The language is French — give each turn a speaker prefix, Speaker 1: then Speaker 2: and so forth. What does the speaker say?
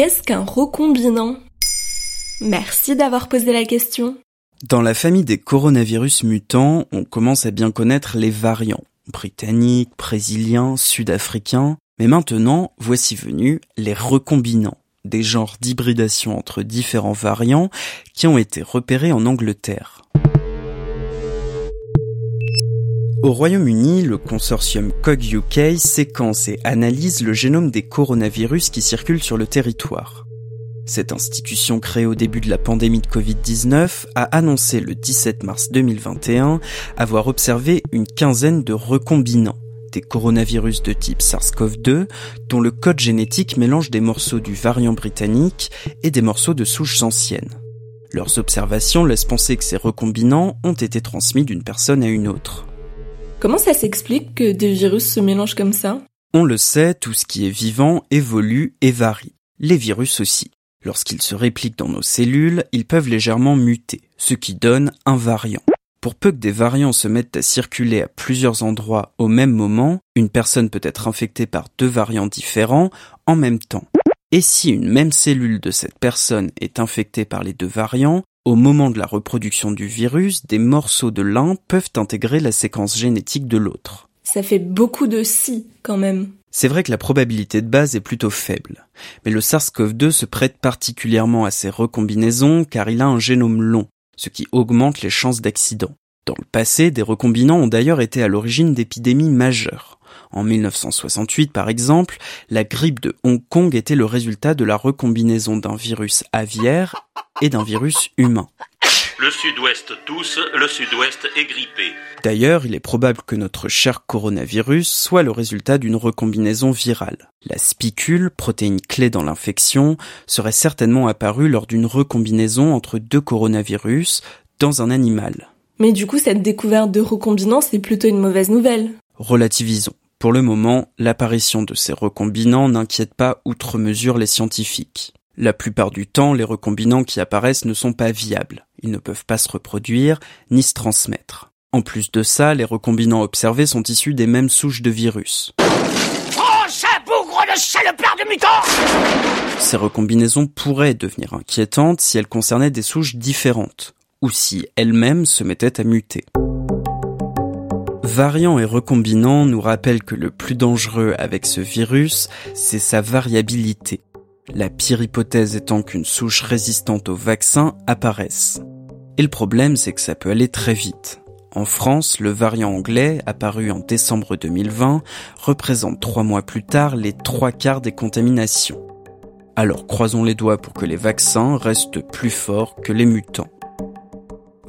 Speaker 1: Qu'est-ce qu'un recombinant? Merci d'avoir posé la question.
Speaker 2: Dans la famille des coronavirus mutants, on commence à bien connaître les variants britanniques, brésiliens, sud-africains, mais maintenant, voici venus les recombinants, des genres d'hybridation entre différents variants qui ont été repérés en Angleterre. Au Royaume-Uni, le consortium COG UK séquence et analyse le génome des coronavirus qui circulent sur le territoire. Cette institution créée au début de la pandémie de Covid-19 a annoncé le 17 mars 2021 avoir observé une quinzaine de recombinants, des coronavirus de type SARS-CoV-2 dont le code génétique mélange des morceaux du variant britannique et des morceaux de souches anciennes. Leurs observations laissent penser que ces recombinants ont été transmis d'une personne à une autre.
Speaker 1: Comment ça s'explique que des virus se mélangent comme ça?
Speaker 2: On le sait, tout ce qui est vivant évolue et varie. Les virus aussi. Lorsqu'ils se répliquent dans nos cellules, ils peuvent légèrement muter, ce qui donne un variant. Pour peu que des variants se mettent à circuler à plusieurs endroits au même moment, une personne peut être infectée par deux variants différents en même temps. Et si une même cellule de cette personne est infectée par les deux variants, au moment de la reproduction du virus, des morceaux de l'un peuvent intégrer la séquence génétique de l'autre.
Speaker 1: Ça fait beaucoup de si quand même.
Speaker 2: C'est vrai que la probabilité de base est plutôt faible, mais le SARS-CoV-2 se prête particulièrement à ces recombinaisons car il a un génome long, ce qui augmente les chances d'accident. Dans le passé, des recombinants ont d'ailleurs été à l'origine d'épidémies majeures. En 1968, par exemple, la grippe de Hong Kong était le résultat de la recombinaison d'un virus aviaire et d'un virus humain.
Speaker 3: Le sud-ouest tousse, le sud-ouest est grippé.
Speaker 2: D'ailleurs, il est probable que notre cher coronavirus soit le résultat d'une recombinaison virale. La spicule, protéine clé dans l'infection, serait certainement apparue lors d'une recombinaison entre deux coronavirus dans un animal.
Speaker 1: Mais du coup, cette découverte de recombinants, c'est plutôt une mauvaise nouvelle.
Speaker 2: Relativisons. Pour le moment, l'apparition de ces recombinants n'inquiète pas outre mesure les scientifiques. La plupart du temps, les recombinants qui apparaissent ne sont pas viables. Ils ne peuvent pas se reproduire, ni se transmettre. En plus de ça, les recombinants observés sont issus des mêmes souches de virus.
Speaker 4: Oh, bougre de salopard de mutants
Speaker 2: Ces recombinaisons pourraient devenir inquiétantes si elles concernaient des souches différentes, ou si elles-mêmes se mettaient à muter. Variants et recombinants nous rappellent que le plus dangereux avec ce virus, c'est sa variabilité. La pire hypothèse étant qu'une souche résistante au vaccin apparaisse. Et le problème, c'est que ça peut aller très vite. En France, le variant anglais, apparu en décembre 2020, représente trois mois plus tard les trois quarts des contaminations. Alors croisons les doigts pour que les vaccins restent plus forts que les mutants.